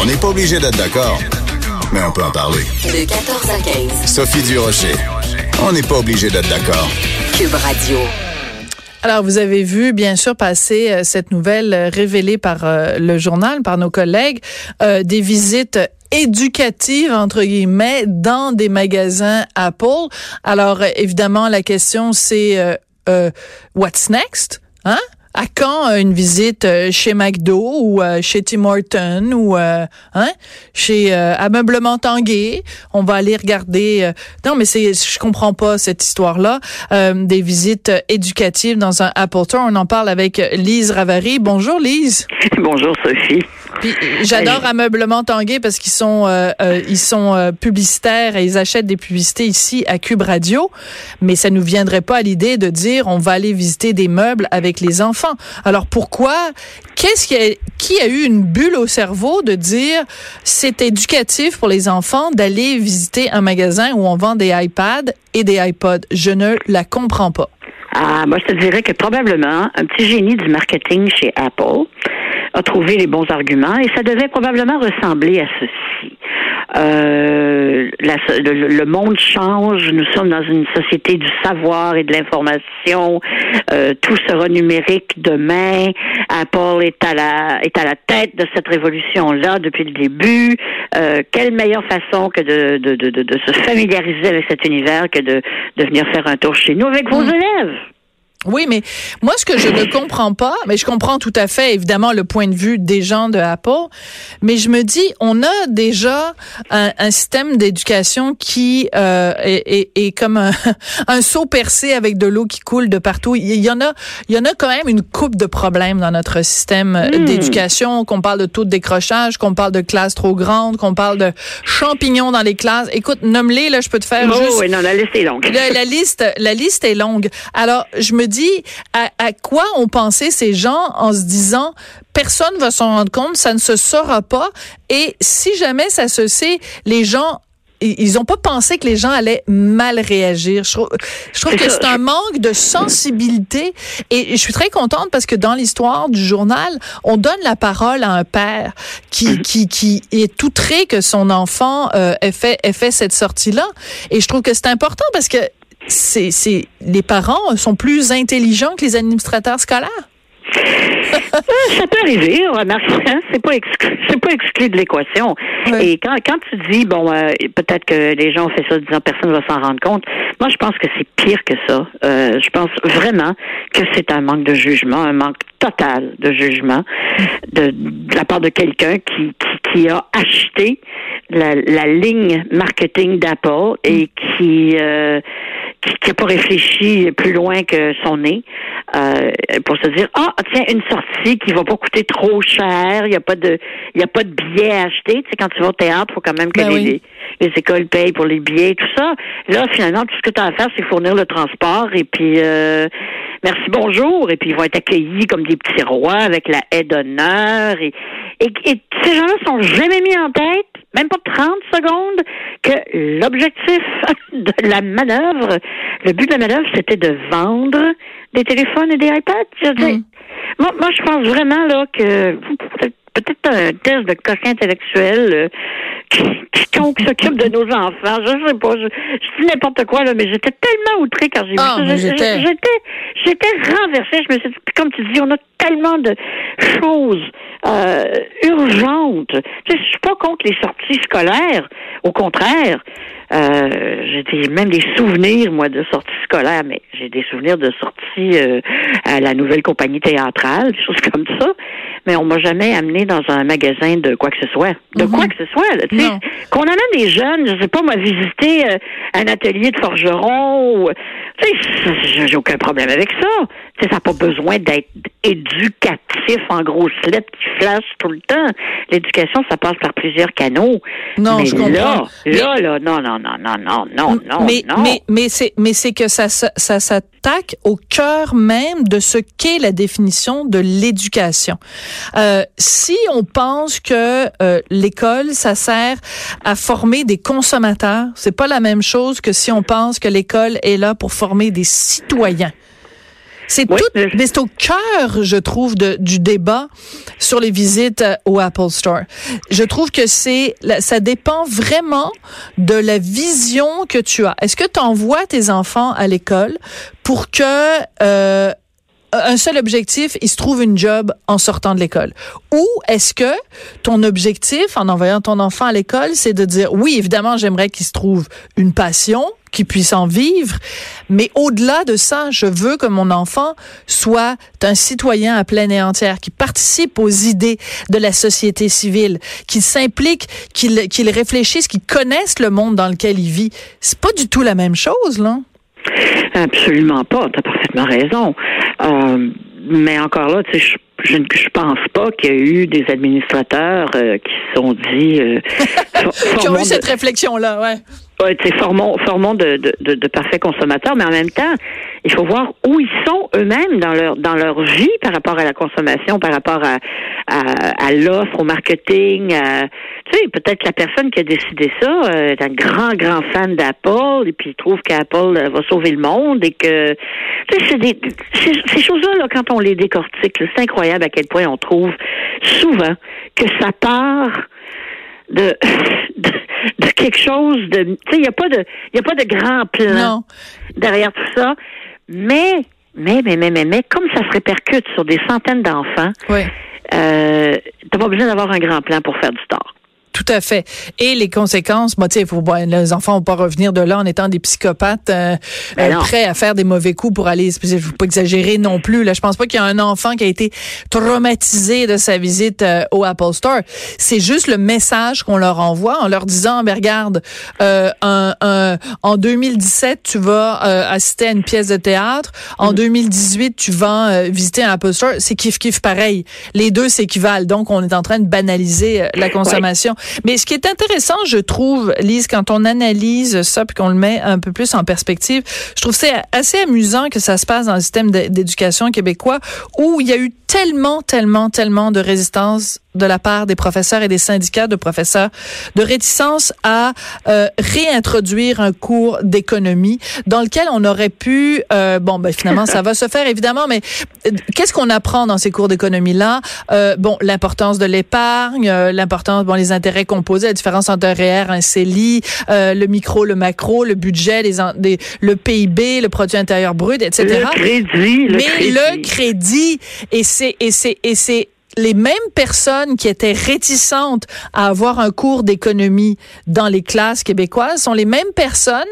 On n'est pas obligé d'être d'accord, mais on peut en parler. De 14 à 15. Sophie Durocher. On n'est pas obligé d'être d'accord. Cube Radio. Alors, vous avez vu, bien sûr, passer euh, cette nouvelle euh, révélée par euh, le journal, par nos collègues, euh, des visites éducatives, entre guillemets, dans des magasins Apple. Alors, évidemment, la question, c'est euh, euh, what's next? Hein? À quand euh, une visite euh, chez McDo ou euh, chez Tim Horton ou hein, chez Ameublement Tanguay? On va aller regarder. non, mais je comprends pas cette histoire-là. Des visites éducatives dans un Apple. On en parle avec Lise Ravary. Bonjour Lise. Bonjour Sophie. Puis, euh, j'adore Ameublement Tanguay parce qu'ils sont euh, euh, ils sont euh, publicitaires et ils achètent des publicités ici à Cube Radio, mais ça nous viendrait pas à l'idée de dire on va aller visiter des meubles avec les enfants. Alors pourquoi Qu'est-ce qui a, qui a eu une bulle au cerveau de dire c'est éducatif pour les enfants d'aller visiter un magasin où on vend des iPads et des iPods? Je ne la comprends pas. Ah, moi, je te dirais que probablement un petit génie du marketing chez Apple a trouvé les bons arguments et ça devait probablement ressembler à ceci. Euh, la- le, le monde change. Nous sommes dans une société du savoir et de l'information. Euh, tout sera numérique demain. Apple est à la est à la tête de cette révolution-là depuis le début. Euh, quelle meilleure façon que de, de, de, de, de se familiariser avec cet univers que de, de venir faire un tour chez nous avec vos élèves? Oui, mais moi, ce que je ne comprends pas, mais je comprends tout à fait, évidemment, le point de vue des gens de Apple, mais je me dis, on a déjà un, un système d'éducation qui euh, est, est- est comme un, un seau percé avec de l'eau qui coule de partout. Il y en a, il y en a quand même une coupe de problèmes dans notre système Hmm. d'éducation, qu'on parle de taux de décrochage, qu'on parle de classes trop grandes, qu'on parle de champignons dans les classes. Écoute, nomme-les, là, je peux te faire Oh, juste oui, non, la liste est longue. la, la liste, la liste est longue. Alors, je me dis, à, à quoi ont pensé ces gens en se disant, personne va s'en rendre compte, ça ne se saura pas. Et si jamais ça se sait, les gens ils n'ont pas pensé que les gens allaient mal réagir. Je trouve, je trouve que c'est un manque de sensibilité et je suis très contente parce que dans l'histoire du journal, on donne la parole à un père qui, qui, qui est outré que son enfant euh, ait, fait, ait fait cette sortie-là. Et je trouve que c'est important parce que c'est, c'est, les parents sont plus intelligents que les administrateurs scolaires? Ça peut arriver, remarque, hein, c'est pas exclu, c'est pas exclu de l'équation. Et quand, quand tu dis, bon, euh, peut-être que les gens ont fait ça disant personne va s'en rendre compte, moi je pense que c'est pire que ça. Euh, je pense vraiment que c'est un manque de jugement, un manque total de jugement de, de la part de quelqu'un qui, qui, qui a acheté la, la ligne marketing d'Apple et qui euh, qui n'a pas réfléchi plus loin que son nez euh, pour se dire ah tiens une sortie qui va pas coûter trop cher il y a pas de il y a pas de billets à acheter. Tu sais quand tu vas au théâtre faut quand même que Ben les, oui. les écoles payent pour les billets tout ça. Là finalement tout ce que tu as à faire c'est fournir le transport et puis euh, merci bonjour. Et puis ils vont être accueillis comme des petits rois avec la haie d'honneur et, et, et ces gens-là sont jamais mis en tête même pas 30 secondes que l'objectif de la manœuvre, le but de la manœuvre, c'était de vendre des téléphones et des iPads. Je Mm. moi, moi, je pense vraiment là que peut-être un test de quotient intellectuel euh, qui, quiconque s'occupe de nos enfants. Je sais pas, je, je dis n'importe quoi là, mais j'étais tellement outrée quand j'ai Ah, vu ça. Je- je- j'étais- J'étais, renversée. Je me suis dit, comme tu dis, on a tellement de choses euh, urgentes. Tu sais, je suis pas contre les sorties scolaires. Au contraire, euh, j'ai des- même des souvenirs, moi, de sorties scolaires, mais j'ai des souvenirs de sorties euh, à la nouvelle compagnie théâtrale, des choses comme ça. Mais on m'a jamais amené dans un magasin de quoi que ce soit. De Mhm. quoi que ce soit, là, tu. Qu'on amène des jeunes, je sais pas, moi, visiter euh, un atelier de forgeron. ou- j'ai- j'ai aucun problème avec ça. Tu sais, ça n'a pas besoin d'être éducatif en grosses lettres qui flashent tout le temps. L'éducation, ça passe par plusieurs canaux. Non, mais je comprends. Là, Mais- là, là, non, non, non, non, non, non, non, mais, non. mais, mais c'est, mais c'est que ça, ça, ça s'attaque au cœur même de ce qu'est la définition de l'éducation. Euh, si on pense que euh, l'école, ça sert à former des consommateurs, c'est pas la même chose que si on pense que l'école est là pour former des citoyens. C'est Oui, tout, mais- mais c'est au cœur, je trouve, de, du débat sur les visites euh, au Apple Store. Je trouve que c'est, ça dépend vraiment de la vision que tu as. Est-ce que tu envoies tes enfants à l'école pour que euh, un seul objectif, il se trouve une job en sortant de l'école? Ou est-ce que ton objectif en envoyant ton enfant à l'école, c'est de dire, oui, évidemment, j'aimerais qu'il se trouve une passion, qu'il puisse en vivre, mais au-delà de ça, je veux que mon enfant soit un citoyen à pleine et entière, qui participe aux idées de la société civile, qu'il s'implique, qu'il qu'il réfléchisse, qu'il connaisse le monde dans lequel il vit. C'est pas du tout la même chose, là. Absolument pas. Tu as parfaitement raison. Euh, mais encore là, tu sais, je, je, ne- je pense pas qu'il y a eu des administrateurs euh, qui se sont dit. euh, Qui ont eu de- cette réflexion-là, ouais. Ouais, formons, formons de, de, de, de parfaits consommateurs, mais en même temps, il faut voir où ils sont eux-mêmes dans leur dans leur vie par rapport à la consommation, par rapport à, à, à l'offre, au marketing. à- tu sais, peut-être la personne qui a décidé ça euh, est un grand, grand fan d'Apple et puis il trouve qu'Apple euh, va sauver le monde et que tu sais, c'est des ces, choses-là, là, quand on les décortique, c'est incroyable à quel point on trouve souvent que ça part de, de, de quelque chose de tu sais il y a pas de il y a pas de grand plan Non. derrière tout ça mais mais mais mais mais mais comme ça se répercute sur des centaines d'enfants Oui. euh, t'as pas besoin d'avoir un grand plan pour faire du tort Tout à fait. Et les conséquences, bah, sais, faut, les enfants vont pas revenir de là en étant des psychopathes euh, Ben euh, prêts à faire des mauvais coups pour aller. Il faut pas exagérer non plus. Là, je pense pas qu'il y a un enfant qui a été traumatisé de sa visite euh, au Apple Store. C'est juste le message qu'on leur envoie en leur disant, ben regarde, euh, un, un- en 2017, tu vas euh, assister à une pièce de théâtre. En 2018, tu vas euh, visiter un Apple Store. C'est kiff kiff pareil. Les deux s'équivalent. Donc, on est en train de banaliser la consommation. Mais ce qui est intéressant, je trouve, Lise, quand on analyse ça puis qu'on le met un peu plus en perspective, je trouve c'est assez amusant que ça se passe dans le système d'éducation québécois où il y a eu tellement, tellement, tellement de résistance de la part des professeurs et des syndicats de professeurs, de réticence à euh, réintroduire un cours d'économie dans lequel on aurait pu, euh, bon, ben finalement, ça va se faire évidemment, mais euh, qu'est-ce qu'on apprend dans ces cours d'économie-là? Euh, bon, l'importance de l'épargne, euh, l'importance, bon, les intérêts composés, la différence entre un REER, un CELI, euh, le micro, le macro, le budget, les, des- le PIB, le produit intérieur brut, etc. le crédit le Mais crédit. le crédit, et c'est et c'est et c'est les mêmes personnes qui étaient réticentes à avoir un cours d'économie dans les classes québécoises sont les mêmes personnes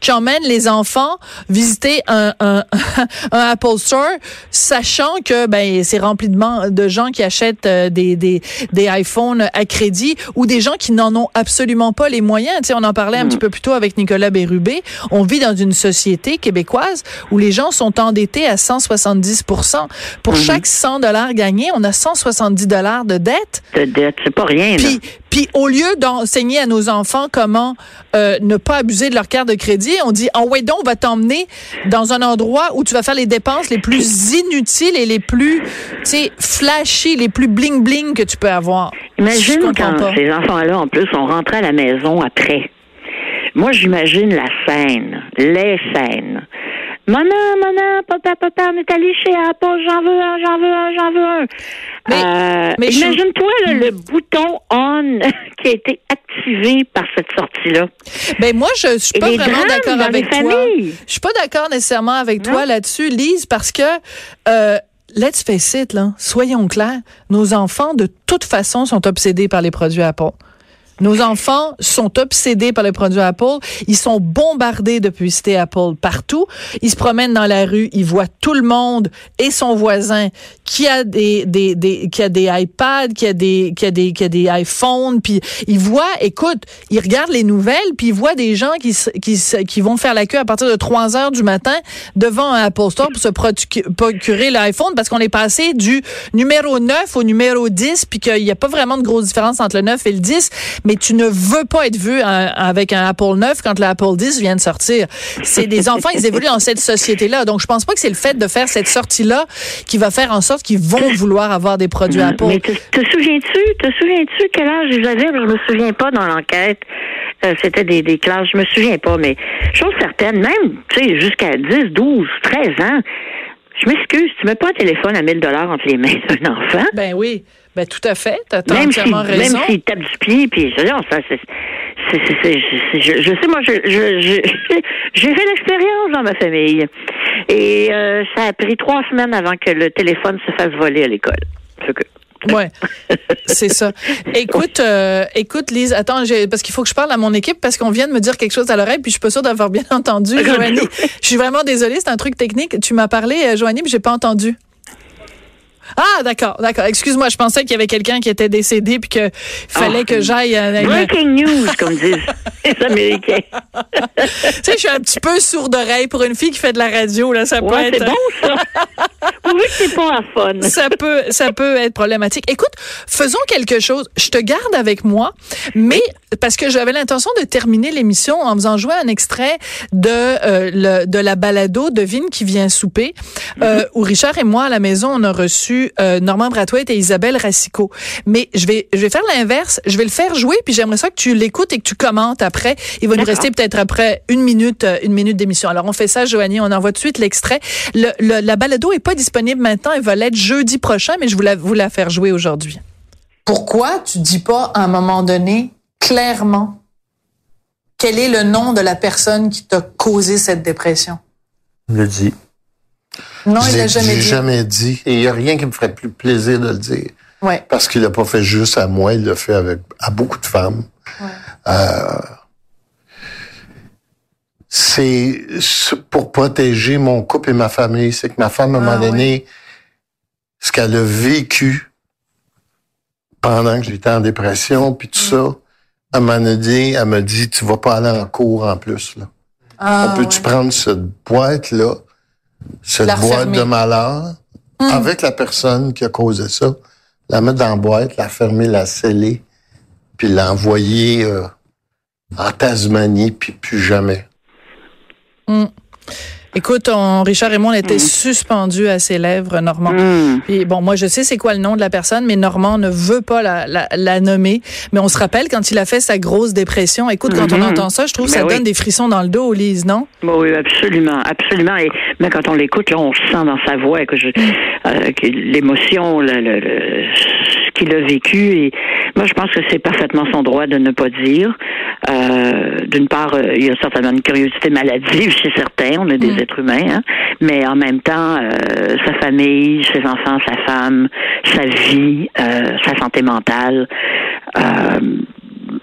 qui emmènent les enfants visiter un, un, un Apple Store, sachant que ben c'est rempli de, gens qui achètent euh, des, des, des iPhones à crédit ou des gens qui n'en ont absolument pas les moyens. Tu sais, on en parlait un petit peu plus tôt avec Nicolas Bérubé. On vit dans une société québécoise où les gens sont endettés à 170% Pour chaque 100 dollars gagnés, on a 170 dollars de dette. de dette c'est pas rien là. Puis, puis au lieu d'enseigner à nos enfants comment euh, ne pas abuser de leur carte de crédit, on dit oh ouais donc on va t'emmener dans un endroit où tu vas faire les dépenses les plus inutiles et les plus tu sais flashy, les plus bling bling que tu peux avoir. Imagine quand pas. ces enfants-là, en plus, sont rentrés à la maison après. Moi, j'imagine la scène, les scènes. Maman, maman, papa, papa, on est allé chez Apple, j'en veux un, j'en veux un, j'en veux un. Mais- Euh, mais je- Imagine-toi là, le bouton on qui a été activé par cette sortie-là. Ben moi je suis pas vraiment d'accord avec toi. familles. Je suis pas d'accord nécessairement avec Non? toi là-dessus, Lise, parce que euh, let's face it, là, soyons clairs, nos enfants de toute façon sont obsédés par les produits Apple. Nos enfants sont obsédés par les produits Apple. Ils sont bombardés de publicité Apple partout. Ils se promènent dans la rue, ils voient tout le monde et son voisin qui a des, des, des qui a des iPads, qui a des qui a des qui a des iPhones, puis ils voient, écoute, ils regardent les nouvelles, puis ils voient des gens qui qui qui vont faire la queue à partir de 3 heures du matin devant un Apple Store pour se procu- procurer l'iPhone parce qu'on est passé du numéro 9 au numéro 10 puis qu'il n'y a pas vraiment de grosse différence entre le 9 et le 10, mais tu ne veux pas être vu un- avec un Apple 9 quand l'Apple 10 vient de sortir. C'est des enfants, ils évoluent dans cette société-là. Donc, je pense pas que c'est le fait de faire cette sortie-là qui va faire en sorte qu'ils vont vouloir avoir des produits Apple. Mais te, te souviens-tu, te souviens-tu quel âge ils avaient? Je me souviens pas dans l'enquête. Euh, C'était des, des classes, je me souviens pas, mais chose certaine, même, tu sais, jusqu'à 10, 12, 13 ans, Je m'excuse, tu mets pas un téléphone à 1000 dollars entre les mains d'un enfant. Ben oui, ben tout à fait. T'as Même s'il entièrement raison. même s'il tape du pied, puis non, ça, c'est, je, je sais, moi, je, j'ai fait l'expérience dans ma famille. Et euh, ça a pris trois semaines avant que le téléphone se fasse voler à l'école. Que- Ouais, c'est ça. Écoute, euh, écoute, Lise, attends, parce qu'il faut que je parle à mon équipe parce qu'on vient de me dire quelque chose à l'oreille, puis je suis pas sûre d'avoir bien entendu. Joanie, je suis vraiment désolée, c'est un truc technique. Tu m'as parlé, euh, Joanie, puis j'ai pas entendu. Ah, d'accord, d'accord. Excuse-moi, je pensais qu'il y avait quelqu'un qui était décédé puis que fallait Ah. que j'aille. euh, Breaking news, comme disent les Américains. tu sais, je suis un petit peu sourde d'oreille pour une fille qui fait de la radio là. Ça peut Ouais, être. c'est bon, ça. oui, c'est pas un fun. ça peut ça peut être problématique. Écoute, faisons quelque chose. Je te garde avec moi, mais parce que j'avais l'intention de terminer l'émission en faisant jouer un extrait de euh, le- de la balado de Vine qui vient souper, euh, où Richard et moi à la maison on a reçu euh, Normand Brathwaite et Isabelle Racicot. Mais je vais je vais faire l'inverse. Je vais le faire jouer puis j'aimerais ça que tu l'écoutes et que tu commentes après. Il va nous rester peut-être après une minute euh, une minute d'émission. Alors on fait ça, Joanie. On envoie tout de suite l'extrait. Le, le- la balado est pas disponible maintenant. Elle va l'être jeudi prochain, mais je voulais vous la faire jouer aujourd'hui. Pourquoi tu dis pas à un moment donné clairement quel est le nom de la personne qui t'a causé cette dépression? le dit. Non, je il l'a l'ai jamais dit. jamais dit. Et il n'y a rien qui me ferait plus plaisir de le dire. Ouais. Parce qu'il l'a pas fait juste à moi, il l'a fait avec à beaucoup de femmes. Euh, c'est pour protéger mon couple et ma famille. C'est que ma femme, à un Ah, moment donné, ce qu'elle a vécu pendant que j'étais en dépression, puis tout ça, à un moment donné, elle m'a dit, tu vas pas aller en cours en plus. Là. Ah, On peut-tu ouais. prendre cette boîte-là, cette La boîte refermer. de malheur, avec la personne qui a causé ça, la mettre dans la boîte, la fermer, la sceller, puis l'envoyer euh, en Tasmanie, puis plus jamais. Écoute, on, Richard et moi, on était suspendus à ses lèvres, Normand. Hmm. Puis bon, moi je sais c'est quoi le nom de la personne, mais Normand ne veut pas la, la, la nommer. Mais on se rappelle quand il a fait sa grosse dépression. Écoute, quand on Mhm. entend ça, je trouve que Ben ça oui. donne des frissons dans le dos, Lise, non? Oui, absolument, absolument. Et mais quand on l'écoute, là, on sent dans sa voix que je, euh, que l'émotion, le, le- le- ce qu'il a vécu. Et moi, je pense que c'est parfaitement son droit de ne pas dire. Euh, D'une part, euh, il y a certainement une curiosité maladive chez certains. On est des êtres humains, hein. mais en même temps, euh, sa famille, ses enfants, sa femme, sa vie, sa santé mentale.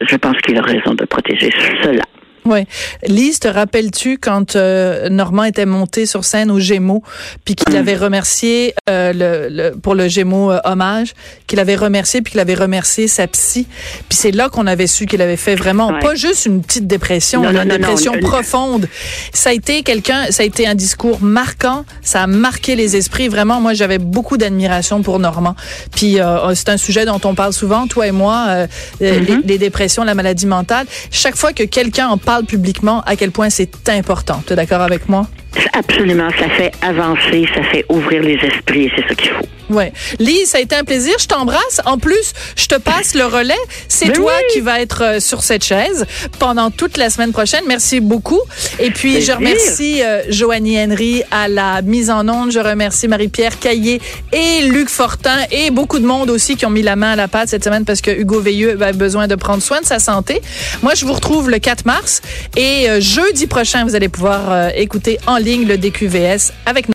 je pense qu'il a raison de protéger cela. Oui. Lise, te rappelles-tu quand euh, Normand était monté sur scène au Gémeaux, puis qu'il avait remercié euh, le, le- pour le Gémeaux euh, hommage, qu'il avait remercié, puis qu'il avait remercié sa psy? Puis c'est là qu'on avait su qu'il avait fait vraiment Ouais. pas juste une petite dépression, Non, une non, non, dépression profonde. Ça a été quelqu'un, ça a été un discours marquant, ça a marqué les esprits. Vraiment, moi j'avais beaucoup d'admiration pour Normand. Puis euh, c'est un sujet dont on parle souvent, toi et moi, euh, euh, les, les dépressions, la maladie mentale. Chaque fois que quelqu'un en parle publiquement, à quel point c'est important. Tu d'accord avec moi? Absolument, ça fait avancer, ça fait ouvrir les esprits, et c'est ça qu'il faut. Ouais. Lise, ça a été un plaisir. Je t'embrasse. En plus, je te passe le relais. C'est Ben toi oui. qui vas être euh, sur cette chaise pendant toute la semaine prochaine. Merci beaucoup. Et puis, je remercie euh, Joanie Henry à la mise en onde. Je remercie Marie-Pierre Caillé et Luc Fortin et beaucoup de monde aussi qui ont mis la main à la pâte cette semaine parce que Hugo Veilleux a besoin de prendre soin de sa santé. Moi, je vous retrouve le 4 mars et euh, jeudi prochain, vous allez pouvoir euh, écouter en ligne le DQVS avec